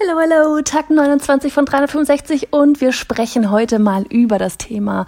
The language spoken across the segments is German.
Hallo, hallo, Tag 29 von 365 und wir sprechen heute mal über das Thema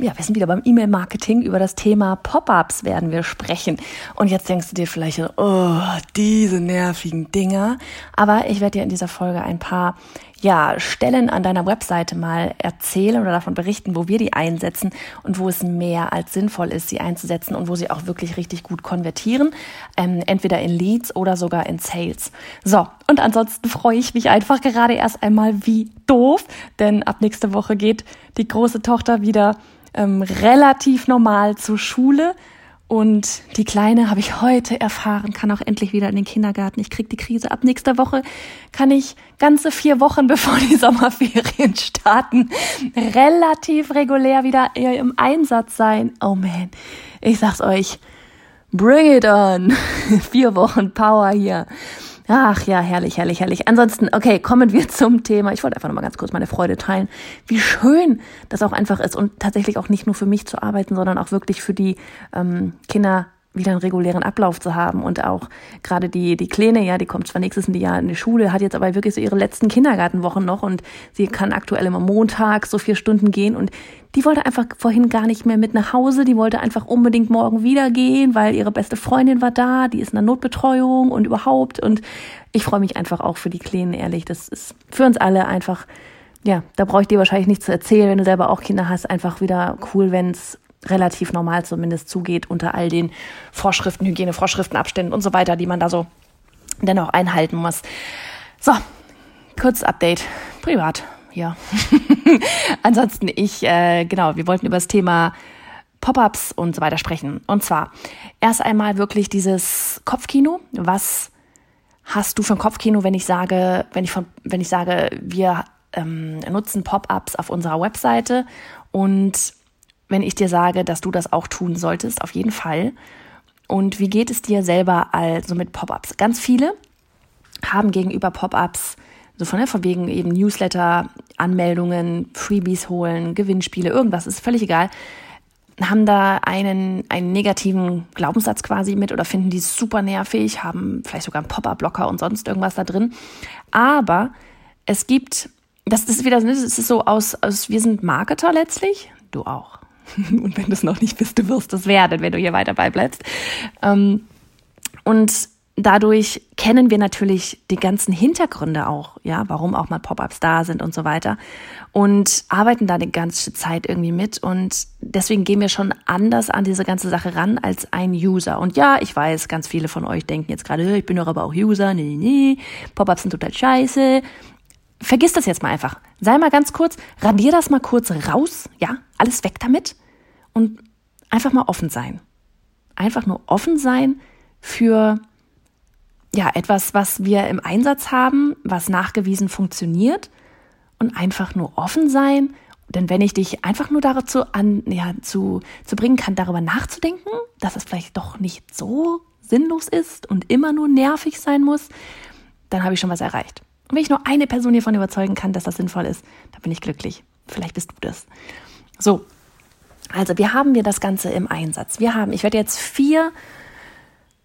ja, wir sind wieder beim E-Mail-Marketing. Über das Thema Pop-ups werden wir sprechen. Und jetzt denkst du dir vielleicht, oh, diese nervigen Dinger. Aber ich werde dir in dieser Folge ein paar ja, Stellen an deiner Webseite mal erzählen oder davon berichten, wo wir die einsetzen und wo es mehr als sinnvoll ist, sie einzusetzen und wo sie auch wirklich richtig gut konvertieren. Ähm, entweder in Leads oder sogar in Sales. So, und ansonsten freue ich mich einfach gerade erst einmal wie doof, denn ab nächste Woche geht die große Tochter wieder ähm, relativ normal zur Schule. Und die Kleine habe ich heute erfahren, kann auch endlich wieder in den Kindergarten. Ich kriege die Krise. Ab nächster Woche kann ich ganze vier Wochen, bevor die Sommerferien starten, relativ regulär wieder im Einsatz sein. Oh man, ich sag's euch, bring it on. vier Wochen Power hier. Ach ja, herrlich, herrlich, herrlich. Ansonsten, okay, kommen wir zum Thema. Ich wollte einfach nochmal ganz kurz meine Freude teilen, wie schön das auch einfach ist und tatsächlich auch nicht nur für mich zu arbeiten, sondern auch wirklich für die ähm, Kinder wieder einen regulären Ablauf zu haben und auch gerade die, die Kleine, ja, die kommt zwar nächstes Jahr in die Schule, hat jetzt aber wirklich so ihre letzten Kindergartenwochen noch und sie kann aktuell immer Montag so vier Stunden gehen und die wollte einfach vorhin gar nicht mehr mit nach Hause, die wollte einfach unbedingt morgen wieder gehen, weil ihre beste Freundin war da, die ist in der Notbetreuung und überhaupt und ich freue mich einfach auch für die Kleinen, ehrlich, das ist für uns alle einfach ja, da brauche ich dir wahrscheinlich nichts zu erzählen, wenn du selber auch Kinder hast, einfach wieder cool, wenn es relativ normal zumindest zugeht unter all den Vorschriften, Hygienevorschriften, Abständen und so weiter, die man da so dennoch einhalten muss. So, kurz Update. Privat, ja. Ansonsten, ich, äh, genau, wir wollten über das Thema Pop-ups und so weiter sprechen. Und zwar erst einmal wirklich dieses Kopfkino. Was hast du für ein Kopfkino, wenn ich sage, wenn ich von, wenn ich sage, wir ähm, nutzen Pop-ups auf unserer Webseite und wenn ich dir sage, dass du das auch tun solltest, auf jeden Fall. Und wie geht es dir selber also mit Pop-ups? Ganz viele haben gegenüber Pop-ups so von, ne, von wegen eben Newsletter, Anmeldungen, Freebies holen, Gewinnspiele, irgendwas, ist völlig egal, haben da einen, einen negativen Glaubenssatz quasi mit oder finden die super nervig, haben vielleicht sogar einen Pop-up-Blocker und sonst irgendwas da drin. Aber es gibt, das ist wieder, das ist so aus, aus wir sind Marketer letztlich, du auch. Und wenn du es noch nicht bist, du wirst es werden, wenn du hier weiter beibleibst. Ähm, und dadurch kennen wir natürlich die ganzen Hintergründe auch, ja, warum auch mal Pop-ups da sind und so weiter und arbeiten da die ganze Zeit irgendwie mit und deswegen gehen wir schon anders an diese ganze Sache ran als ein User. Und ja, ich weiß, ganz viele von euch denken jetzt gerade, ich bin doch aber auch User, nee, nee, Pop-ups sind total scheiße. Vergiss das jetzt mal einfach. Sei mal ganz kurz, radier das mal kurz raus, ja, alles weg damit und einfach mal offen sein. Einfach nur offen sein für ja, etwas, was wir im Einsatz haben, was nachgewiesen funktioniert und einfach nur offen sein. Denn wenn ich dich einfach nur dazu an, ja, zu, zu bringen kann, darüber nachzudenken, dass es vielleicht doch nicht so sinnlos ist und immer nur nervig sein muss, dann habe ich schon was erreicht. Und wenn ich nur eine Person hiervon überzeugen kann, dass das sinnvoll ist, dann bin ich glücklich. Vielleicht bist du das. So, also, wie haben wir das Ganze im Einsatz? Wir haben, ich werde jetzt vier,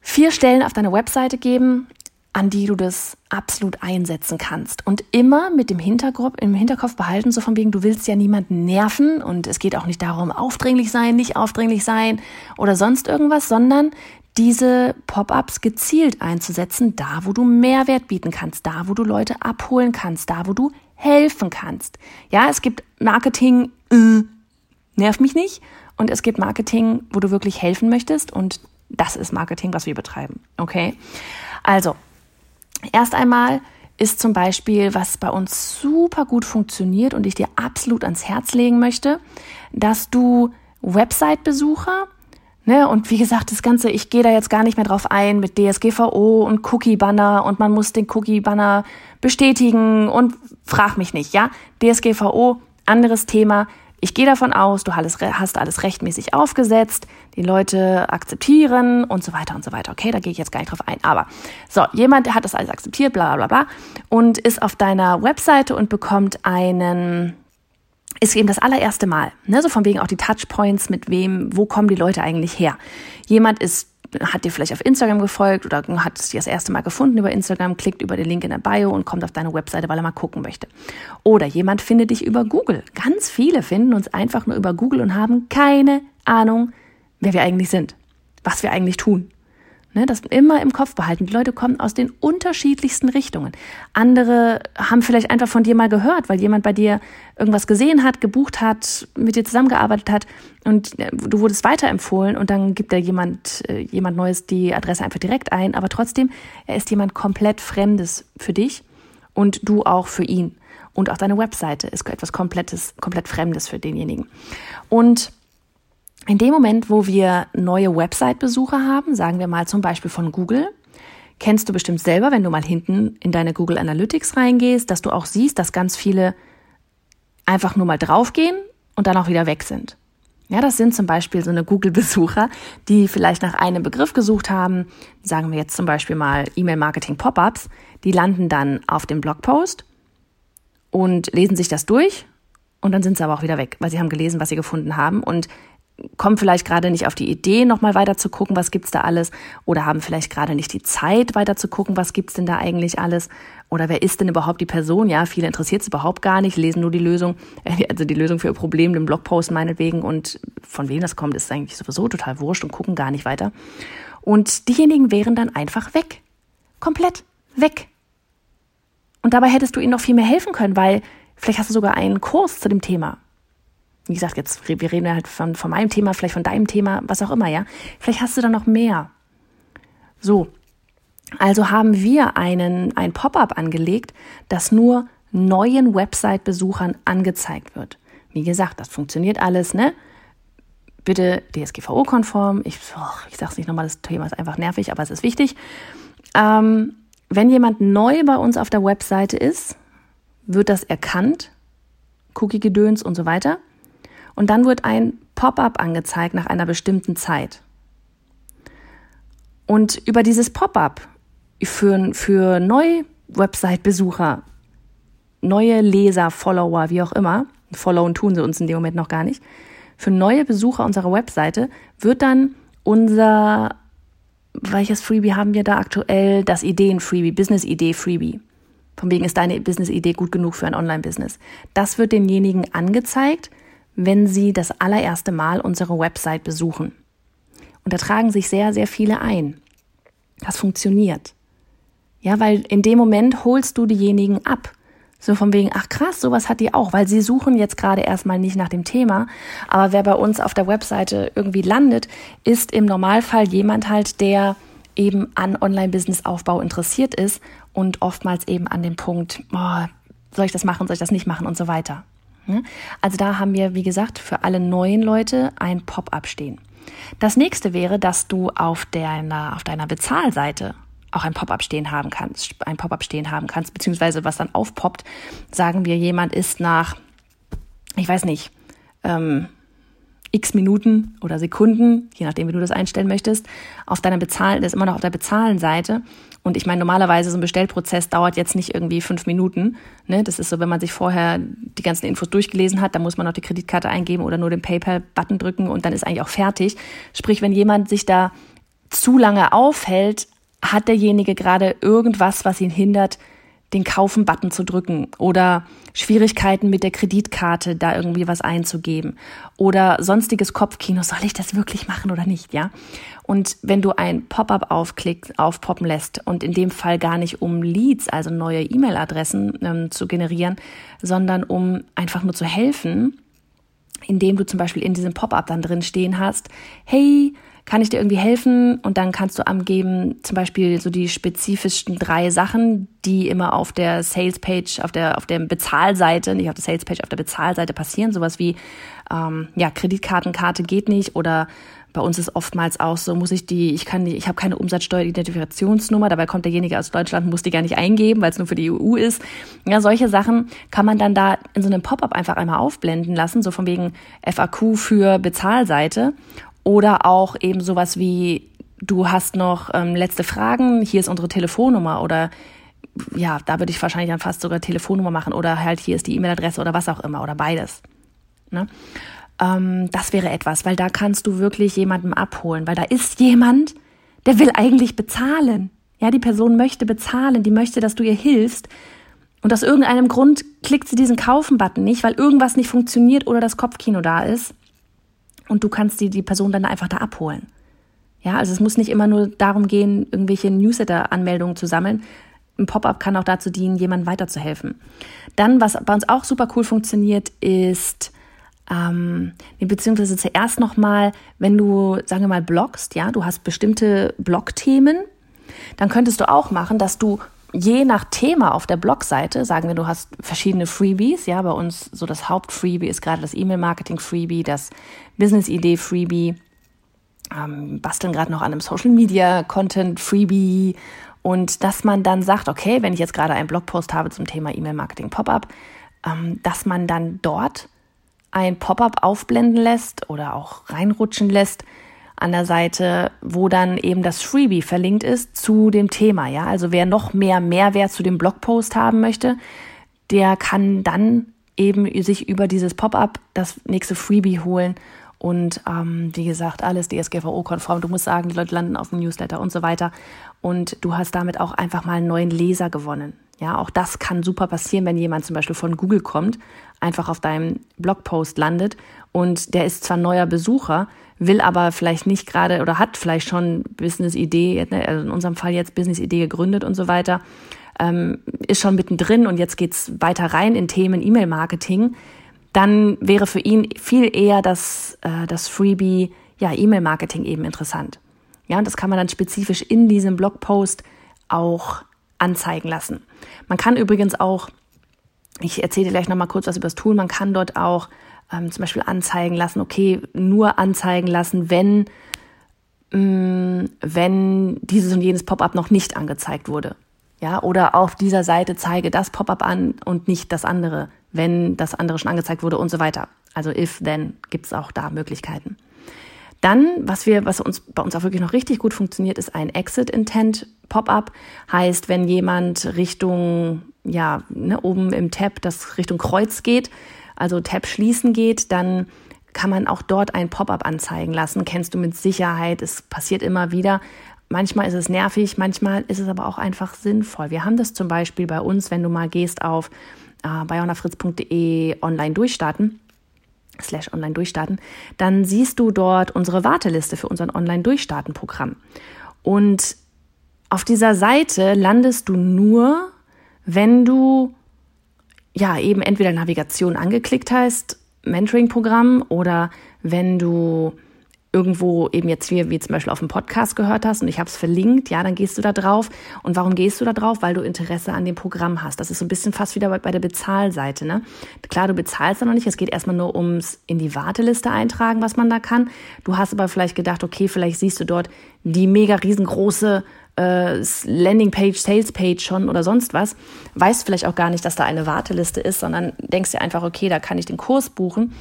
vier Stellen auf deiner Webseite geben, an die du das absolut einsetzen kannst. Und immer mit dem Hinterkopf, im Hinterkopf behalten, so von wegen, du willst ja niemanden nerven und es geht auch nicht darum, aufdringlich sein, nicht aufdringlich sein oder sonst irgendwas, sondern diese Pop-ups gezielt einzusetzen, da wo du Mehrwert bieten kannst, da wo du Leute abholen kannst, da wo du helfen kannst. Ja, es gibt Marketing, äh, nerv mich nicht. Und es gibt Marketing, wo du wirklich helfen möchtest. Und das ist Marketing, was wir betreiben. Okay? Also, erst einmal ist zum Beispiel, was bei uns super gut funktioniert und ich dir absolut ans Herz legen möchte, dass du Website-Besucher, ne, und wie gesagt, das Ganze, ich gehe da jetzt gar nicht mehr drauf ein mit DSGVO und Cookie-Banner und man muss den Cookie-Banner bestätigen und frag mich nicht, ja? DSGVO, anderes Thema, ich gehe davon aus, du hast alles rechtmäßig aufgesetzt, die Leute akzeptieren und so weiter und so weiter. Okay, da gehe ich jetzt gar nicht drauf ein. Aber so, jemand hat das alles akzeptiert, bla bla bla, und ist auf deiner Webseite und bekommt einen, ist eben das allererste Mal, ne? so von wegen auch die Touchpoints, mit wem, wo kommen die Leute eigentlich her? Jemand ist hat dir vielleicht auf Instagram gefolgt oder hat es dir das erste Mal gefunden über Instagram, klickt über den Link in der Bio und kommt auf deine Webseite, weil er mal gucken möchte. Oder jemand findet dich über Google. Ganz viele finden uns einfach nur über Google und haben keine Ahnung, wer wir eigentlich sind, was wir eigentlich tun. Ne, das immer im Kopf behalten. Die Leute kommen aus den unterschiedlichsten Richtungen. Andere haben vielleicht einfach von dir mal gehört, weil jemand bei dir irgendwas gesehen hat, gebucht hat, mit dir zusammengearbeitet hat und äh, du wurdest weiterempfohlen und dann gibt da jemand, äh, jemand Neues die Adresse einfach direkt ein. Aber trotzdem, er ist jemand komplett Fremdes für dich und du auch für ihn. Und auch deine Webseite ist etwas komplettes, komplett Fremdes für denjenigen. Und in dem Moment, wo wir neue Website-Besucher haben, sagen wir mal zum Beispiel von Google, kennst du bestimmt selber, wenn du mal hinten in deine Google Analytics reingehst, dass du auch siehst, dass ganz viele einfach nur mal draufgehen und dann auch wieder weg sind. Ja, das sind zum Beispiel so eine Google-Besucher, die vielleicht nach einem Begriff gesucht haben, sagen wir jetzt zum Beispiel mal E-Mail-Marketing-Pop-ups, die landen dann auf dem Blogpost und lesen sich das durch und dann sind sie aber auch wieder weg, weil sie haben gelesen, was sie gefunden haben. Und kommen vielleicht gerade nicht auf die Idee, nochmal weiter zu gucken, was gibt's da alles, oder haben vielleicht gerade nicht die Zeit, weiter zu gucken, was gibt's denn da eigentlich alles, oder wer ist denn überhaupt die Person? Ja, viele interessiert es überhaupt gar nicht, lesen nur die Lösung, äh, also die Lösung für ihr Problem, den Blogpost meinetwegen, und von wem das kommt, ist eigentlich sowieso total wurscht und gucken gar nicht weiter. Und diejenigen wären dann einfach weg. Komplett weg. Und dabei hättest du ihnen noch viel mehr helfen können, weil vielleicht hast du sogar einen Kurs zu dem Thema wie gesagt, jetzt, wir reden halt von, von meinem Thema, vielleicht von deinem Thema, was auch immer, ja. Vielleicht hast du da noch mehr. So. Also haben wir einen, ein Pop-up angelegt, das nur neuen Website-Besuchern angezeigt wird. Wie gesagt, das funktioniert alles, ne? Bitte DSGVO-konform. Ich, oh, ich sage es nicht nochmal, das Thema ist einfach nervig, aber es ist wichtig. Ähm, wenn jemand neu bei uns auf der Webseite ist, wird das erkannt, Cookie-Gedöns und so weiter. Und dann wird ein Pop-up angezeigt nach einer bestimmten Zeit. Und über dieses Pop-up für, für neue Website-Besucher, neue Leser, Follower, wie auch immer, followen tun sie uns in dem Moment noch gar nicht, für neue Besucher unserer Webseite wird dann unser, welches Freebie haben wir da aktuell? Das Ideen-Freebie, Business-Idee-Freebie. Von wegen ist deine Business-Idee gut genug für ein Online-Business. Das wird denjenigen angezeigt, wenn Sie das allererste Mal unsere Website besuchen. Und da tragen sich sehr, sehr viele ein. Das funktioniert. Ja, weil in dem Moment holst du diejenigen ab. So von wegen, ach krass, sowas hat die auch, weil sie suchen jetzt gerade erstmal nicht nach dem Thema. Aber wer bei uns auf der Webseite irgendwie landet, ist im Normalfall jemand halt, der eben an Online-Business-Aufbau interessiert ist und oftmals eben an dem Punkt, oh, soll ich das machen, soll ich das nicht machen und so weiter. Also da haben wir, wie gesagt, für alle neuen Leute ein Pop-up stehen. Das nächste wäre, dass du auf deiner, auf deiner Bezahlseite auch ein Pop-up stehen haben kannst, ein Pop-up stehen haben kannst, beziehungsweise was dann aufpoppt, sagen wir, jemand ist nach, ich weiß nicht, ähm, x Minuten oder Sekunden, je nachdem, wie du das einstellen möchtest, auf deiner Bezahlen, das ist immer noch auf der Bezahlen-Seite. Und ich meine, normalerweise so ein Bestellprozess dauert jetzt nicht irgendwie fünf Minuten. Ne? Das ist so, wenn man sich vorher die ganzen Infos durchgelesen hat, dann muss man noch die Kreditkarte eingeben oder nur den PayPal-Button drücken und dann ist eigentlich auch fertig. Sprich, wenn jemand sich da zu lange aufhält, hat derjenige gerade irgendwas, was ihn hindert, den Kaufen-Button zu drücken oder Schwierigkeiten mit der Kreditkarte, da irgendwie was einzugeben oder sonstiges Kopfkino, soll ich das wirklich machen oder nicht, ja? Und wenn du ein Pop-up aufklickst, aufpoppen lässt und in dem Fall gar nicht um Leads, also neue E-Mail-Adressen ähm, zu generieren, sondern um einfach nur zu helfen, indem du zum Beispiel in diesem Pop-up dann drin stehen hast, hey, kann ich dir irgendwie helfen? Und dann kannst du angeben, zum Beispiel so die spezifischsten drei Sachen, die immer auf der Sales-Page, auf der, auf der Bezahlseite, nicht auf der Sales-Page, auf der Bezahlseite passieren. Sowas wie, ähm, ja, Kreditkartenkarte geht nicht oder bei uns ist oftmals auch so, muss ich die, ich kann die, ich habe keine Umsatzsteueridentifikationsnummer, dabei kommt derjenige aus Deutschland, muss die gar nicht eingeben, weil es nur für die EU ist. Ja, solche Sachen kann man dann da in so einem Pop-up einfach einmal aufblenden lassen, so von wegen FAQ für Bezahlseite oder auch eben sowas wie, du hast noch ähm, letzte Fragen, hier ist unsere Telefonnummer oder ja, da würde ich wahrscheinlich dann fast sogar Telefonnummer machen oder halt hier ist die E-Mail-Adresse oder was auch immer oder beides. Ne? Ähm, das wäre etwas, weil da kannst du wirklich jemanden abholen, weil da ist jemand, der will eigentlich bezahlen. Ja, die Person möchte bezahlen, die möchte, dass du ihr hilfst. Und aus irgendeinem Grund klickt sie diesen Kaufen-Button nicht, weil irgendwas nicht funktioniert oder das Kopfkino da ist. Und du kannst die, die Person dann einfach da abholen. Ja, also es muss nicht immer nur darum gehen, irgendwelche Newsletter-Anmeldungen zu sammeln. Ein Pop-up kann auch dazu dienen, jemandem weiterzuhelfen. Dann, was bei uns auch super cool funktioniert, ist, ähm, beziehungsweise zuerst nochmal, wenn du, sagen wir mal, bloggst, ja, du hast bestimmte Blogthemen, dann könntest du auch machen, dass du je nach Thema auf der Blogseite, sagen wir, du hast verschiedene Freebies, ja, bei uns so das Hauptfreebie ist gerade das E-Mail-Marketing-Freebie, das Business-Idee-Freebie, ähm, basteln gerade noch an einem Social-Media-Content-Freebie und dass man dann sagt, okay, wenn ich jetzt gerade einen Blogpost habe zum Thema E-Mail-Marketing-Pop-up, ähm, dass man dann dort ein Pop-up aufblenden lässt oder auch reinrutschen lässt, an der Seite, wo dann eben das Freebie verlinkt ist zu dem Thema. Ja, also wer noch mehr Mehrwert zu dem Blogpost haben möchte, der kann dann eben sich über dieses Pop-up das nächste Freebie holen. Und ähm, wie gesagt, alles DSGVO-konform. Du musst sagen, die Leute landen auf dem Newsletter und so weiter. Und du hast damit auch einfach mal einen neuen Leser gewonnen. Ja, auch das kann super passieren, wenn jemand zum Beispiel von Google kommt, einfach auf deinem Blogpost landet und der ist zwar neuer Besucher, will aber vielleicht nicht gerade oder hat vielleicht schon Business-Idee, ne, also in unserem Fall jetzt Business-Idee gegründet und so weiter, ähm, ist schon mittendrin und jetzt geht's weiter rein in Themen E-Mail-Marketing, dann wäre für ihn viel eher das, äh, das Freebie, ja, E-Mail-Marketing eben interessant. Ja, und das kann man dann spezifisch in diesem Blogpost auch anzeigen lassen. Man kann übrigens auch, ich erzähle dir gleich nochmal kurz was über das Tool, man kann dort auch ähm, zum Beispiel anzeigen lassen, okay, nur anzeigen lassen, wenn, mh, mm, wenn dieses und jenes Pop-up noch nicht angezeigt wurde. Ja, oder auf dieser Seite zeige das Pop-up an und nicht das andere, wenn das andere schon angezeigt wurde und so weiter. Also if, then gibt es auch da Möglichkeiten. Dann, was wir, was uns bei uns auch wirklich noch richtig gut funktioniert, ist ein Exit Intent Pop-up. Heißt, wenn jemand Richtung, ja, ne, oben im Tab, das Richtung Kreuz geht, also Tab schließen geht, dann kann man auch dort ein Pop-up anzeigen lassen. Kennst du mit Sicherheit. Es passiert immer wieder. Manchmal ist es nervig, manchmal ist es aber auch einfach sinnvoll. Wir haben das zum Beispiel bei uns, wenn du mal gehst auf äh, bayonafritz.de online durchstarten slash online durchstarten, dann siehst du dort unsere Warteliste für unser online durchstarten Programm. Und auf dieser Seite landest du nur, wenn du ja eben entweder Navigation angeklickt hast, Mentoring-Programm oder wenn du irgendwo eben jetzt wie, wie zum Beispiel auf dem Podcast gehört hast und ich habe es verlinkt, ja, dann gehst du da drauf. Und warum gehst du da drauf? Weil du Interesse an dem Programm hast. Das ist so ein bisschen fast wieder bei, bei der Bezahlseite. Ne? Klar, du bezahlst da noch nicht. Es geht erstmal nur ums in die Warteliste eintragen, was man da kann. Du hast aber vielleicht gedacht, okay, vielleicht siehst du dort die mega riesengroße äh, Landingpage, Salespage schon oder sonst was. Weißt vielleicht auch gar nicht, dass da eine Warteliste ist, sondern denkst dir einfach, okay, da kann ich den Kurs buchen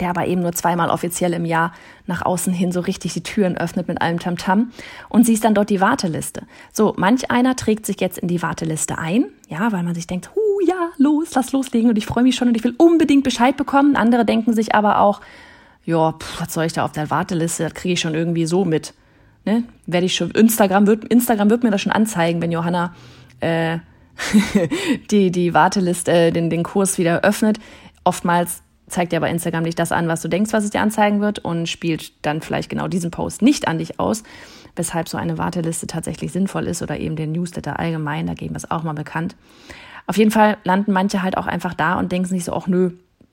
der aber eben nur zweimal offiziell im Jahr nach außen hin so richtig die Türen öffnet mit allem Tamtam und siehst dann dort die Warteliste. So, manch einer trägt sich jetzt in die Warteliste ein, ja, weil man sich denkt, hu, ja, los, lass loslegen und ich freue mich schon und ich will unbedingt Bescheid bekommen. Andere denken sich aber auch, ja, was soll ich da auf der Warteliste, das kriege ich schon irgendwie so mit. Ne? Werde ich schon, Instagram wird, Instagram wird mir das schon anzeigen, wenn Johanna äh, die, die Warteliste, äh, den, den Kurs wieder öffnet. Oftmals zeigt dir bei Instagram nicht das an, was du denkst, was es dir anzeigen wird und spielt dann vielleicht genau diesen Post nicht an dich aus, weshalb so eine Warteliste tatsächlich sinnvoll ist oder eben den Newsletter allgemein, da geben wir es auch mal bekannt. Auf jeden Fall landen manche halt auch einfach da und denken sich so, ach nö,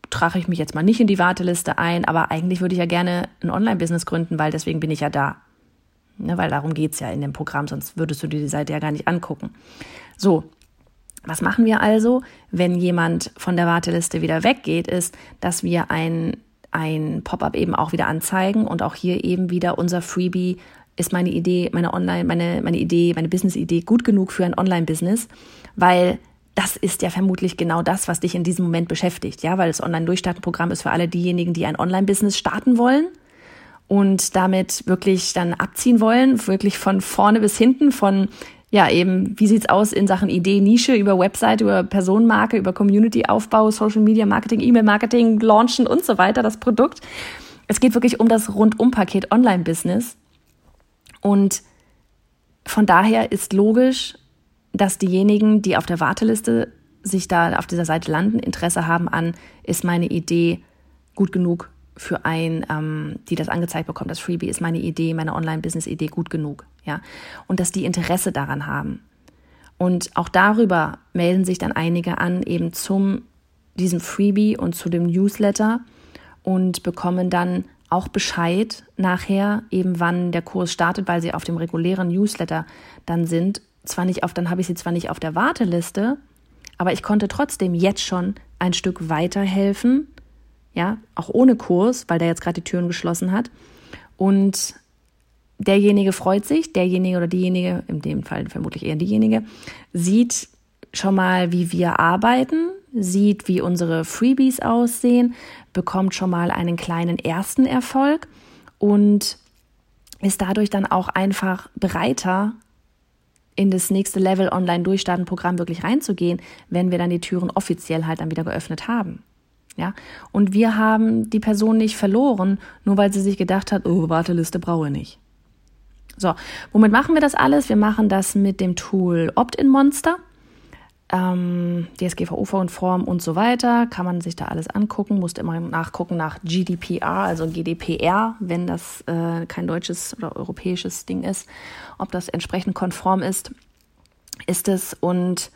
trage ich mich jetzt mal nicht in die Warteliste ein, aber eigentlich würde ich ja gerne ein Online-Business gründen, weil deswegen bin ich ja da. Ne, weil darum geht es ja in dem Programm, sonst würdest du dir die Seite ja gar nicht angucken. So, was machen wir also, wenn jemand von der Warteliste wieder weggeht, ist, dass wir ein, ein Pop-up eben auch wieder anzeigen und auch hier eben wieder unser Freebie ist meine Idee, meine Online, meine, meine Idee, meine Business-Idee gut genug für ein Online-Business, weil das ist ja vermutlich genau das, was dich in diesem Moment beschäftigt, ja, weil das Online-Durchstarten-Programm ist für alle diejenigen, die ein Online-Business starten wollen und damit wirklich dann abziehen wollen, wirklich von vorne bis hinten, von ja, eben, wie sieht's aus in Sachen Idee, Nische, über Website, über Personenmarke, über Community-Aufbau, Social Media Marketing, E-Mail-Marketing, Launchen und so weiter, das Produkt. Es geht wirklich um das Rundum-Paket Online-Business. Und von daher ist logisch, dass diejenigen, die auf der Warteliste sich da auf dieser Seite landen, Interesse haben an, ist meine Idee gut genug für ein, ähm, die das angezeigt bekommt, das Freebie, ist meine Idee, meine Online-Business-Idee gut genug, ja. Und dass die Interesse daran haben. Und auch darüber melden sich dann einige an, eben zum diesem Freebie und zu dem Newsletter und bekommen dann auch Bescheid nachher, eben wann der Kurs startet, weil sie auf dem regulären Newsletter dann sind. Zwar nicht auf, dann habe ich sie zwar nicht auf der Warteliste, aber ich konnte trotzdem jetzt schon ein Stück weiterhelfen, ja, auch ohne Kurs, weil der jetzt gerade die Türen geschlossen hat. Und derjenige freut sich, derjenige oder diejenige, in dem Fall vermutlich eher diejenige, sieht schon mal, wie wir arbeiten, sieht, wie unsere Freebies aussehen, bekommt schon mal einen kleinen ersten Erfolg und ist dadurch dann auch einfach bereiter, in das nächste Level Online-Durchstarten-Programm wirklich reinzugehen, wenn wir dann die Türen offiziell halt dann wieder geöffnet haben. Ja, und wir haben die Person nicht verloren, nur weil sie sich gedacht hat, oh, Warteliste brauche ich nicht. So, womit machen wir das alles? Wir machen das mit dem Tool Opt-in-Monster ähm, DSGVO-Form und so weiter. Kann man sich da alles angucken, musste immer nachgucken nach GDPR, also GDPR, wenn das äh, kein deutsches oder europäisches Ding ist, ob das entsprechend konform ist, ist es und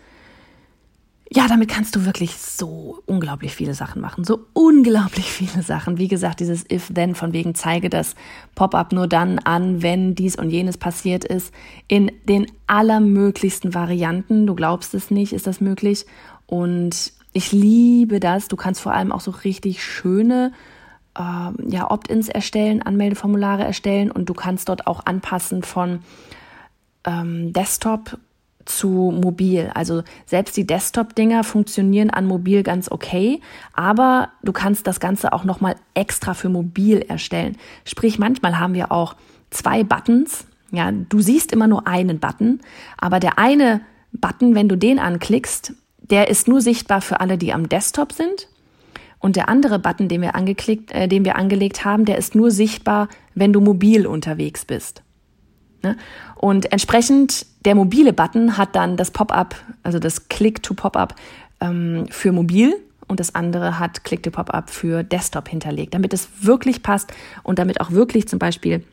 ja, damit kannst du wirklich so unglaublich viele Sachen machen. So unglaublich viele Sachen. Wie gesagt, dieses If-Then von wegen zeige das Pop-up nur dann an, wenn dies und jenes passiert ist. In den allermöglichsten Varianten. Du glaubst es nicht, ist das möglich. Und ich liebe das. Du kannst vor allem auch so richtig schöne äh, ja, Opt-ins erstellen, Anmeldeformulare erstellen und du kannst dort auch anpassen von ähm, Desktop zu mobil. Also selbst die Desktop-Dinger funktionieren an mobil ganz okay, aber du kannst das Ganze auch nochmal extra für mobil erstellen. Sprich, manchmal haben wir auch zwei Buttons. Ja, du siehst immer nur einen Button, aber der eine Button, wenn du den anklickst, der ist nur sichtbar für alle, die am Desktop sind. Und der andere Button, den wir, angeklickt, äh, den wir angelegt haben, der ist nur sichtbar, wenn du mobil unterwegs bist. Ne? Und entsprechend der mobile Button hat dann das Pop-up, also das Click-to-Pop-up ähm, für mobil und das andere hat Click-to-Pop-up für Desktop hinterlegt, damit es wirklich passt und damit auch wirklich zum Beispiel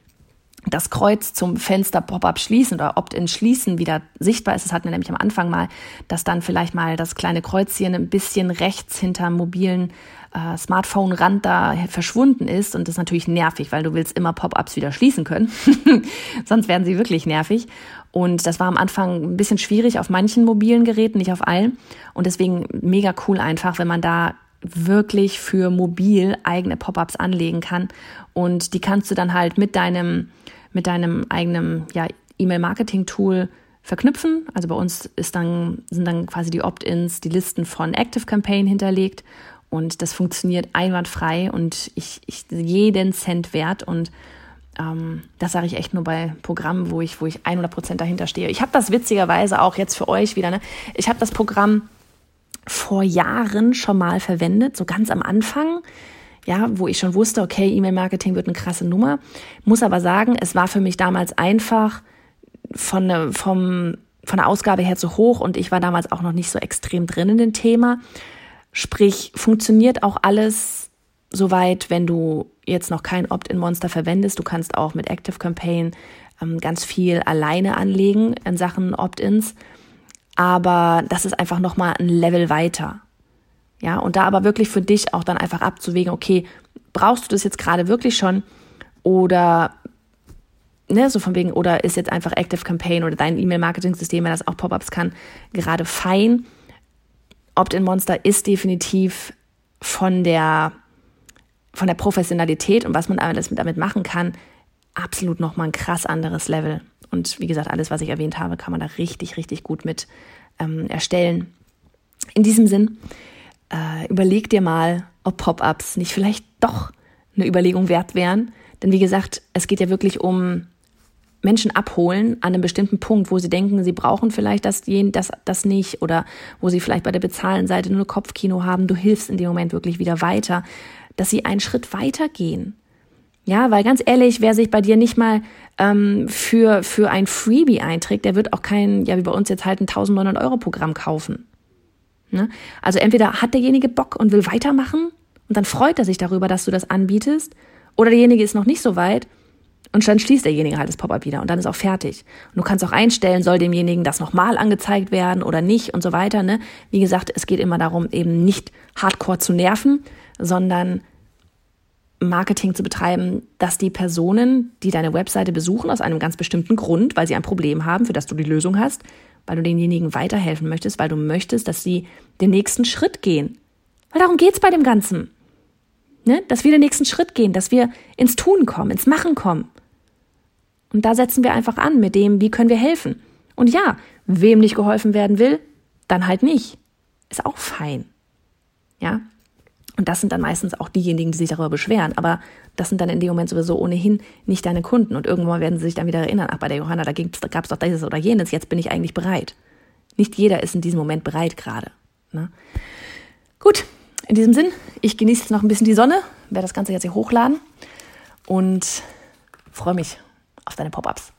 das Kreuz zum Fenster Pop-up schließen oder Opt-in schließen wieder sichtbar ist. Das hatten wir nämlich am Anfang mal, dass dann vielleicht mal das kleine Kreuzchen ein bisschen rechts hinter mobilen äh, Smartphone-Rand da verschwunden ist. Und das ist natürlich nervig, weil du willst immer Pop-ups wieder schließen können. Sonst werden sie wirklich nervig. Und das war am Anfang ein bisschen schwierig auf manchen mobilen Geräten, nicht auf allen. Und deswegen mega cool einfach, wenn man da wirklich für mobil eigene Pop-ups anlegen kann. Und die kannst du dann halt mit deinem, mit deinem eigenen ja, E-Mail-Marketing-Tool verknüpfen. Also bei uns ist dann, sind dann quasi die Opt-ins, die Listen von Active Campaign hinterlegt und das funktioniert einwandfrei und ich, ich jeden Cent wert und ähm, das sage ich echt nur bei Programmen, wo ich, wo ich 100 Prozent dahinter stehe. Ich habe das witzigerweise auch jetzt für euch wieder. Ne? Ich habe das Programm vor Jahren schon mal verwendet, so ganz am Anfang. Ja, wo ich schon wusste, okay, E-Mail-Marketing wird eine krasse Nummer. Muss aber sagen, es war für mich damals einfach von, ne, vom, von der Ausgabe her zu hoch und ich war damals auch noch nicht so extrem drin in dem Thema. Sprich, funktioniert auch alles soweit, wenn du jetzt noch kein Opt-in-Monster verwendest. Du kannst auch mit Active Campaign ähm, ganz viel alleine anlegen in Sachen Opt-ins. Aber das ist einfach nochmal ein Level weiter. Ja, und da aber wirklich für dich auch dann einfach abzuwägen, okay, brauchst du das jetzt gerade wirklich schon oder ne, so von wegen, oder ist jetzt einfach Active Campaign oder dein E-Mail-Marketing-System, wenn das auch Pop-ups kann, gerade fein Opt-in-Monster ist definitiv von der, von der Professionalität und was man damit machen kann, absolut nochmal ein krass anderes Level. Und wie gesagt, alles, was ich erwähnt habe, kann man da richtig, richtig gut mit ähm, erstellen. In diesem Sinn, äh, überleg dir mal, ob Pop-ups nicht vielleicht doch eine Überlegung wert wären. Denn wie gesagt, es geht ja wirklich um Menschen abholen an einem bestimmten Punkt, wo sie denken, sie brauchen vielleicht das, das, das nicht oder wo sie vielleicht bei der Bezahlenseite nur Kopfkino haben. Du hilfst in dem Moment wirklich wieder weiter, dass sie einen Schritt weiter gehen. Ja, weil ganz ehrlich, wer sich bei dir nicht mal ähm, für, für ein Freebie einträgt, der wird auch kein, ja, wie bei uns jetzt halt ein 1900 Euro Programm kaufen. Ne? Also entweder hat derjenige Bock und will weitermachen und dann freut er sich darüber, dass du das anbietest, oder derjenige ist noch nicht so weit und dann schließt derjenige halt das Pop-up wieder und dann ist auch fertig. Und du kannst auch einstellen, soll demjenigen das nochmal angezeigt werden oder nicht und so weiter. Ne? Wie gesagt, es geht immer darum, eben nicht hardcore zu nerven, sondern Marketing zu betreiben, dass die Personen, die deine Webseite besuchen, aus einem ganz bestimmten Grund, weil sie ein Problem haben, für das du die Lösung hast, weil du denjenigen weiterhelfen möchtest, weil du möchtest, dass sie den nächsten Schritt gehen. Weil darum geht's bei dem Ganzen. Ne? Dass wir den nächsten Schritt gehen, dass wir ins Tun kommen, ins Machen kommen. Und da setzen wir einfach an mit dem, wie können wir helfen. Und ja, wem nicht geholfen werden will, dann halt nicht. Ist auch fein. Ja, und das sind dann meistens auch diejenigen, die sich darüber beschweren. Aber das sind dann in dem Moment sowieso ohnehin nicht deine Kunden. Und irgendwann werden sie sich dann wieder erinnern, ach, bei der Johanna, da, gab es doch dieses oder jenes, jetzt bin ich eigentlich bereit. Nicht jeder ist in diesem Moment bereit gerade. Ne? Gut, in diesem Sinn, ich genieße jetzt noch ein bisschen die Sonne, werde das Ganze jetzt hier hochladen und freue mich auf deine Pop-ups.